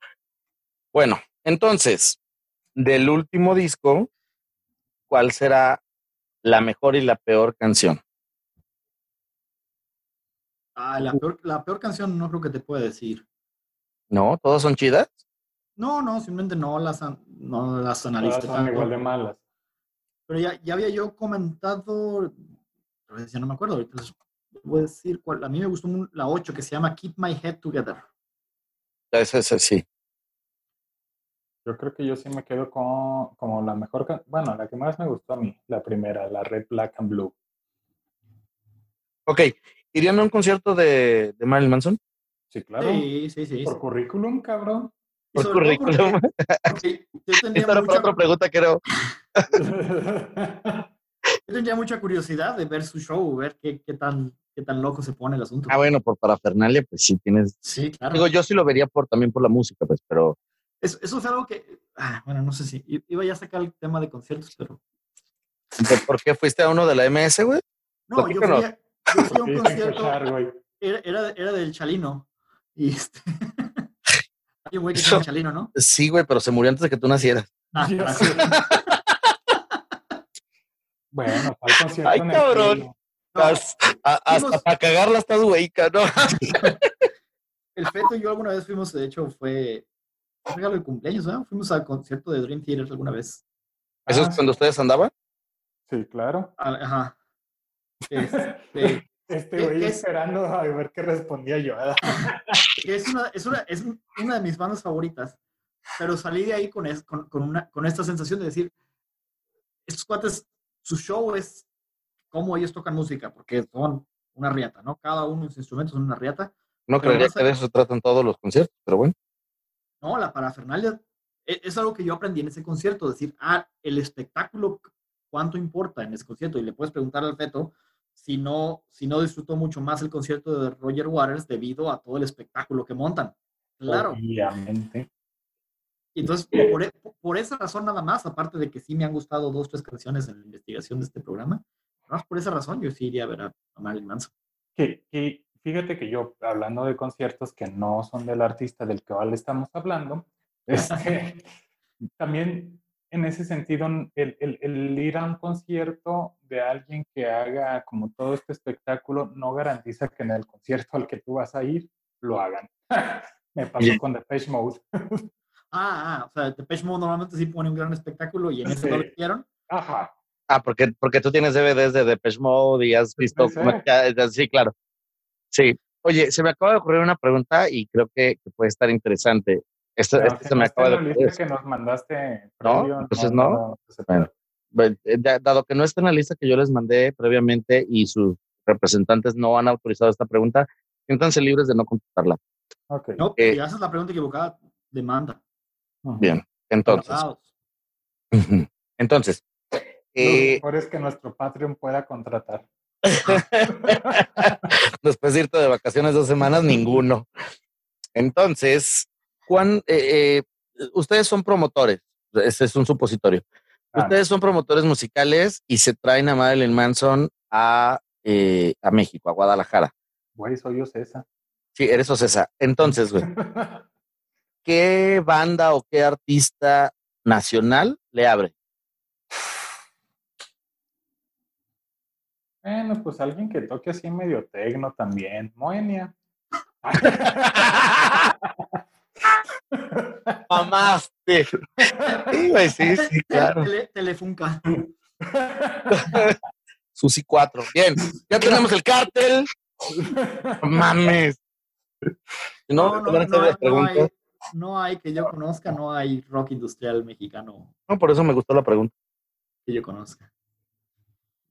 Bueno, entonces, del último disco, ¿cuál será la mejor y la peor canción? Ah, la, peor, la peor canción no creo que te pueda decir. ¿No? ¿Todas son chidas? No, no, simplemente no las, no las Todas analicé son tanto. igual de malas. Pero ya, ya había yo comentado, ya no me acuerdo, ahorita les voy a decir cuál. A mí me gustó la 8 que se llama Keep My Head Together. Ese, ese sí. Yo creo que yo sí me quedo con como la mejor, bueno, la que más me gustó a mí, la primera, la Red, Black and Blue. Ok, ¿irían a un concierto de, de Marilyn Manson? Sí, claro. Sí, sí, sí. Por currículum, cabrón. Por currículum. porque- porque yo tendría Esta era mucha- otra pregunta, creo. yo tendría mucha curiosidad de ver su show, ver qué, qué tan, qué tan loco se pone el asunto. Ah, bueno, por parafernalia, pues sí tienes. Sí, claro. Digo, yo sí lo vería por también por la música, pues, pero Eso, eso es algo que, ah, bueno, no sé si iba ya a sacar el tema de conciertos, pero ¿de ¿por qué fuiste a uno de la MS, güey? no, yo fui, a, yo fui a un concierto, era, era, era del Chalino, y este, hay un güey que se llama Chalino, ¿no? Sí, güey, pero se murió antes de que tú nacieras. Ah, gracias. Bueno, ¿cuál concierto Ay, en el cabrón. frío? A- hasta fuimos- para cagarla estás güeyca, ¿no? el Feto y yo alguna vez fuimos, de hecho, fue un regalo de cumpleaños, ¿no? Fuimos al concierto de Dream Theater alguna vez. ¿Eso Ah, es cuando ustedes andaban? Sí, claro. Ah, Ajá. Este, Este ¿Qué- güey qué es? esperando a ver qué respondía yo. es una, es una, es una de mis bandas favoritas, pero salí de ahí con, es- con, con una, con esta sensación de decir, estos cuates, su show es cómo ellos tocan música, porque son una riata, ¿no? Cada uno de sus instrumentos son una riata. No Pero creería que de eso se tratan todos los conciertos, pero bueno. No, la parafernalia e- es algo que yo aprendí en ese concierto, decir, ah, el espectáculo, cuánto importa en ese concierto. Y le puedes preguntar al feto si no, si no disfrutó mucho más el concierto de Roger Waters debido a todo el espectáculo que montan. Claro. Obviamente. Y entonces, por, e- por esa razón nada más, aparte de que sí me han gustado dos, tres canciones en la investigación de este programa, más por esa razón yo sí iría a ver a, a Marilyn Manson. Que, que fíjate que yo, hablando de conciertos que no son del artista del que le estamos hablando, este, también en ese sentido, el, el- el ir a un concierto de alguien que haga como todo este espectáculo no garantiza que en el concierto al que tú vas a ir lo hagan. Me pasó Oye. con Depeche Mode. Ah, ah, o sea, Depeche Mode normalmente sí pone un gran espectáculo y en ese no lo Sí. hicieron. Ajá. Ah, porque, porque tú tienes DVDs de Depeche Mode y has visto ser. ya- sí, claro. Sí. Oye, se me acaba de ocurrir una pregunta y creo que, que puede estar interesante. Esto, esto se no me acaba de la ocurrir. lista que nos mandaste ¿No? Entonces, ¿no? se Bueno. Bueno, eh, da- Dado que no está en la lista que yo les mandé previamente y sus representantes no han autorizado esta pregunta, siéntanse libres de no contestarla. Ok. No, Eh. si haces la pregunta equivocada, demanda. Bien, entonces. Enojados. Lo eh, mejor es que nuestro Patreon pueda contratar. después de irte de vacaciones dos semanas, ninguno. Entonces, Juan, eh, eh, ustedes son promotores, ese es un supositorio. Ah, Ustedes son promotores musicales y se traen a Marilyn Manson a, eh, a México, a Guadalajara. Güey, soy yo César. Sí, eres Ocesa. Entonces, güey, ¿qué banda o qué artista nacional le abre? Bueno, pues alguien que toque así medio tecno también. Moenia. Mamaste. Sí, güey, sí, sí, claro. Tele- Telefunca. Susi 4. Bien, ya tenemos el cártel. No Mames. No, No, no, van a hacer no, las no preguntas. hay, no hay que yo conozca, no hay rock industrial mexicano No, por eso me gustó la pregunta. que yo conozca.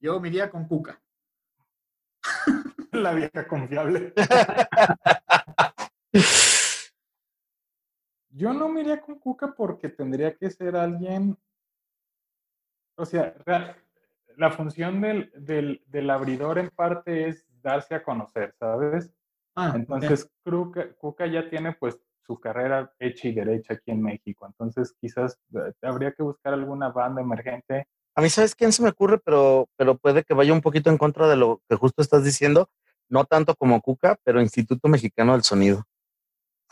Yo me iría con Cuca. La vieja confiable. Yo no me iría con Cuca porque tendría que ser alguien. O sea, la función del, del, del abridor en parte es darse a conocer, ¿sabes? Ah. Entonces, Cuca, Cuca ya tiene pues su carrera hecha y derecha aquí en México. Entonces, quizás eh, habría que buscar alguna banda emergente. A mí, ¿sabes quién se me ocurre? Pero, pero puede que vaya un poquito en contra de lo que justo estás diciendo. No tanto como Cuca, pero Instituto Mexicano del Sonido.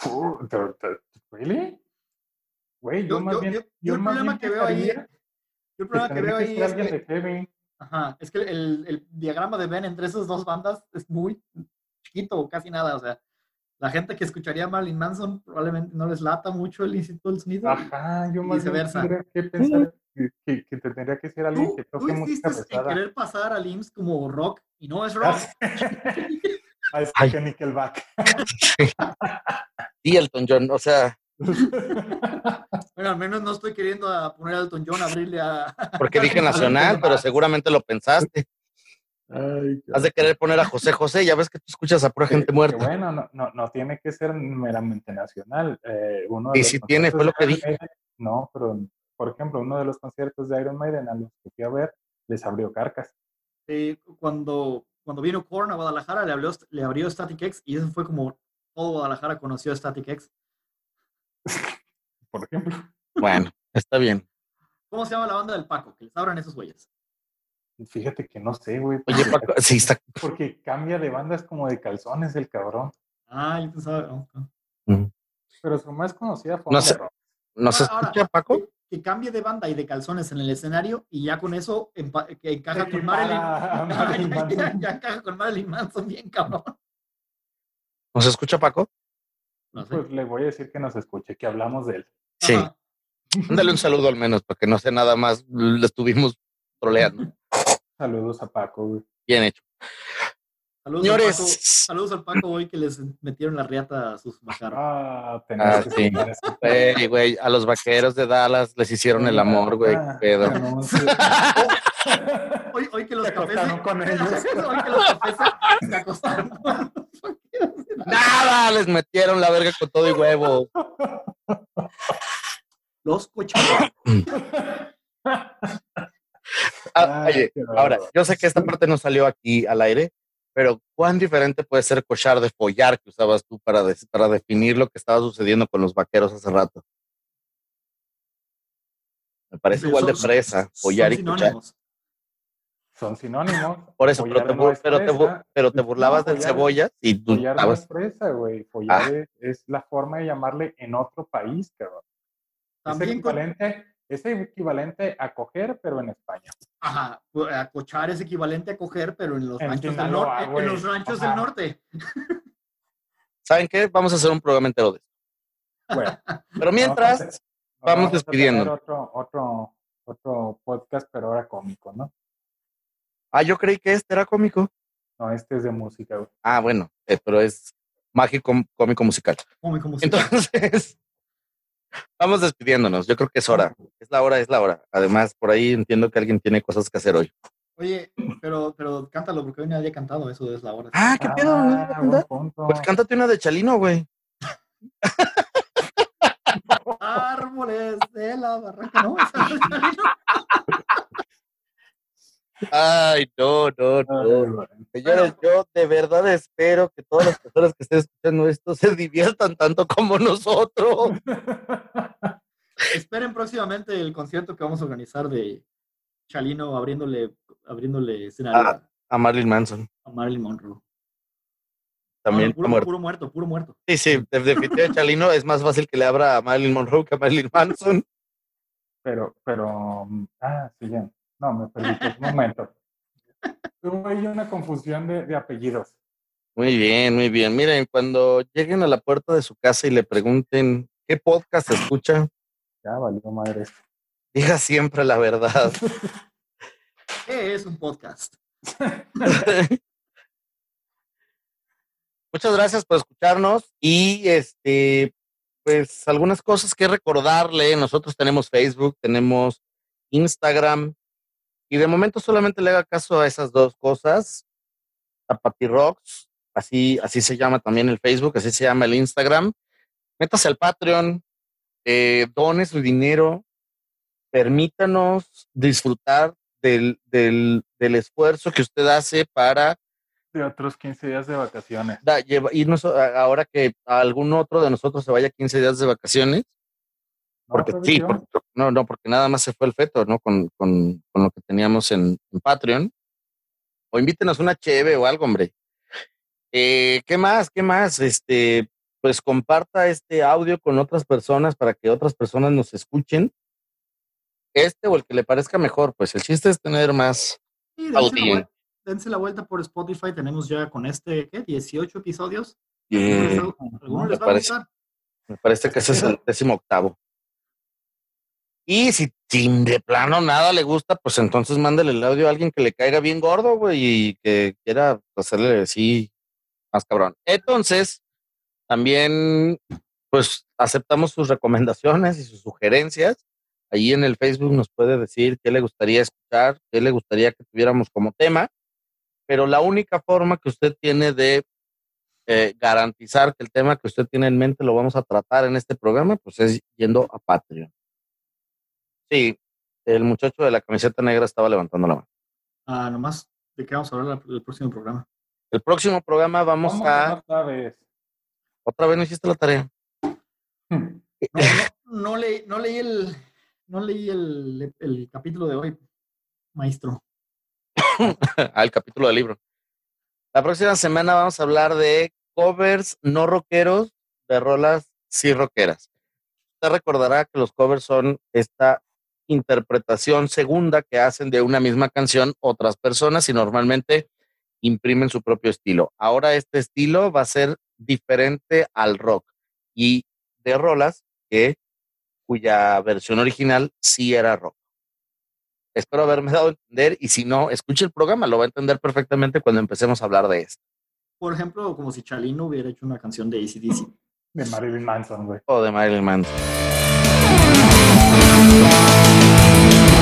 Uh, ¿te- te- ¿Really? Güey, yo, Yo- más yo- bien. yo- yo el más problema bien que veo ahí- Yo el problema que veo ahí es alguien que, ajá, es que el, el diagrama de Ben entre esas dos bandas es muy chiquito o casi nada. O sea, la gente que escucharía a Marilyn Manson probablemente no les lata mucho el Instituto del Sonido. Ajá, yo más bien viceversa. que pensar que, que- que tendría que ser alguien Tú, que tú toque música insistes en pesada. querer pasar al IMSS como rock y no es rock. Ah, es que Nickelback. Y Elton John, o sea, Bueno, al menos no estoy queriendo a poner a Elton John a abrirle a. porque dije nacional, pero seguramente lo pensaste. Ay, Has de querer poner a José José, ya ves que tú escuchas a pura que- gente que muerta. bueno, no, no, no tiene que ser meramente nacional. Eh, uno de Y sí tiene, fue lo que Maiden- No, pero por ejemplo, uno de los conciertos de Iron Maiden a los que fui a ver les abrió Carcas. Eh, cuando, cuando vino Korn a Guadalajara, le, habló, le abrió Static X y eso fue como todo Guadalajara conoció a Static X. Por ejemplo. Bueno, está bien. ¿Cómo se llama la banda del Paco? Que les abran esos güeyes. Fíjate que no sé, güey. Oye, porque- Paco, sí, está. Porque cambia de bandas como de calzones el cabrón. Ah, yo pensaba. oh, oh. Pero su más conocida fue No sé. Rock. ¿Nos Ahora, ahora, escucha, Paco? Que, cambie de banda y de calzones en el escenario y ya con eso empa- que encaja con Marilyn. Marilyn ya, ya- Manson. ya encaja con Marilyn Manson bien, cabrón. ¿Nos escucha, Paco? No sé. Pues le voy a decir que nos escuche, que hablamos de él. Sí. Ajá. Mándale un saludo al menos, para que no sea nada más. Le estuvimos troleando. Saludos a Paco, güey. Bien hecho. Saludos, Señores. Al Paco, saludos al Paco hoy que les metieron la riata a sus macaros. Ah, tenés Ah, sí. a los vaqueros de Dallas les hicieron el amor, güey. Ah, pedo. Hoy, hoy que los Se cafés. con ellos. hoy que los cafés se, se acostaron con vaqueros. Nada, les metieron la verga con todo y huevo. Los cochados. Ah, oye, ahora, yo sé que esta parte no salió aquí al aire, pero ¿cuán diferente puede ser cochar de follar que usabas tú para, para definir lo que estaba sucediendo con los vaqueros hace rato? Me parece igual de Son- son follar y cochar. Son sinónimos. Por eso, pero te, no es pero te, pero burlabas No, del cebollas y tú Follar no es fresa, güey. Follar Ah. es, es la forma de llamarle en otro país, cabrón. Es También con- equivalente, es equivalente a coger, pero en España. Ajá, pues, a cochar es equivalente a coger, pero en los En ranchos, del, norte, en güey. los ranchos Ajá. del norte. ¿Saben qué? Vamos a hacer un programa entero de esto. Bueno, Pero mientras, vamos, a- vamos despidiendo. Otro, otro, otro podcast, pero ahora cómico, ¿no? ah, yo creí que este era cómico. No, este es de música, güey. Ah, bueno, eh, pero es mágico, cómico musical. Cómico musical. Entonces, vamos despidiéndonos. Yo creo que es hora. Es la hora, es la hora. Además, por ahí entiendo que alguien tiene cosas que hacer hoy. Oye, pero, pero cántalo, porque hoy nadie ha cantado, eso es la hora. Ah, ¿qué pedo? ¿No vas a Ah. Pues cántate una de Chalino, güey. Árboles de la barranca, ¿no? Ay, no, no, no. Señores, yo de verdad espero que todas las personas que estén escuchando esto se diviertan tanto como nosotros. Esperen próximamente el concierto que vamos a organizar de Chalino abriéndole, abriéndole escenario Ah. A Marilyn Manson. a Marilyn Monroe. También No, puro, muerto. puro muerto, puro muerto. Sí, sí, de- definitivamente Chalino es más fácil que le abra a Marilyn Monroe que a Marilyn Manson. Pero, pero, mm, ah, sí, ya. No, me perdí. Un momento. Hubo ahí una confusión de, de apellidos. Muy bien, muy bien. Miren, cuando lleguen a la puerta de su casa y le pregunten qué podcast escucha, Ya valió madre diga siempre la verdad. ¿Qué es un podcast? Muchas gracias por escucharnos y este, pues algunas cosas que recordarle. Nosotros tenemos Facebook, tenemos Instagram y de momento solamente le haga caso a esas dos cosas. Tapati Rocks, así, así se llama también el Facebook, así se llama el Instagram. Métase al Patreon, eh, done su dinero, permítanos disfrutar del, del, del esfuerzo que usted hace para De otros 15 días de vacaciones. da- lleva- irnos a- ahora que algún otro de nosotros se vaya 15 días de vacaciones. ¿No, Porque sí, porque- no, no, porque nada más se fue el feto, ¿no? Con, con, con lo que teníamos en, en Patreon. O invítenos una cheve o algo, hombre. Eh, ¿Qué más? ¿Qué más? Este, pues comparta este audio con otras personas para que otras personas nos escuchen. Este o el que le parezca mejor, pues el chiste es tener más. Y dense, la vuelta, dense la vuelta por Spotify. Tenemos ya con este, ¿qué? 18 episodios. Eh, ¿Alguno les va a gustar? Me parece que ese es el décimo octavo. Y si, si de plano nada le gusta, pues entonces mándale el audio a alguien que le caiga bien gordo, güey, y que quiera hacerle así más cabrón. Entonces, también, pues aceptamos sus recomendaciones y sus sugerencias. Ahí en el Facebook nos puede decir qué le gustaría escuchar, qué le gustaría que tuviéramos como tema. Pero la única forma que usted tiene de eh, garantizar que el tema que usted tiene en mente lo vamos a tratar en este programa, pues es yendo a Patreon. Sí, el muchacho de la camiseta negra estaba levantando la mano. Ah, nomás, ¿de qué vamos a hablar el próximo programa? El próximo programa vamos ¿Cómo a... no sabes? Otra vez no hiciste la tarea. Hmm. No, no, no leí, no leí el, no leí el, el capítulo de hoy, maestro. al capítulo del libro. La próxima semana vamos a hablar de covers no rockeros de rolas sí rockeras. Usted recordará que los covers son esta interpretación segunda que hacen de una misma canción otras personas y normalmente imprimen su propio estilo. Ahora este estilo va a ser diferente al rock y de rolas que cuya versión original sí era rock. Espero haberme dado a entender y si no, escuche el programa, lo va a entender perfectamente cuando empecemos a hablar de esto. Por ejemplo, como si Chalino hubiera hecho una canción de ACDC. De Marilyn Manson, güey. O de Marilyn Manson. Thank you.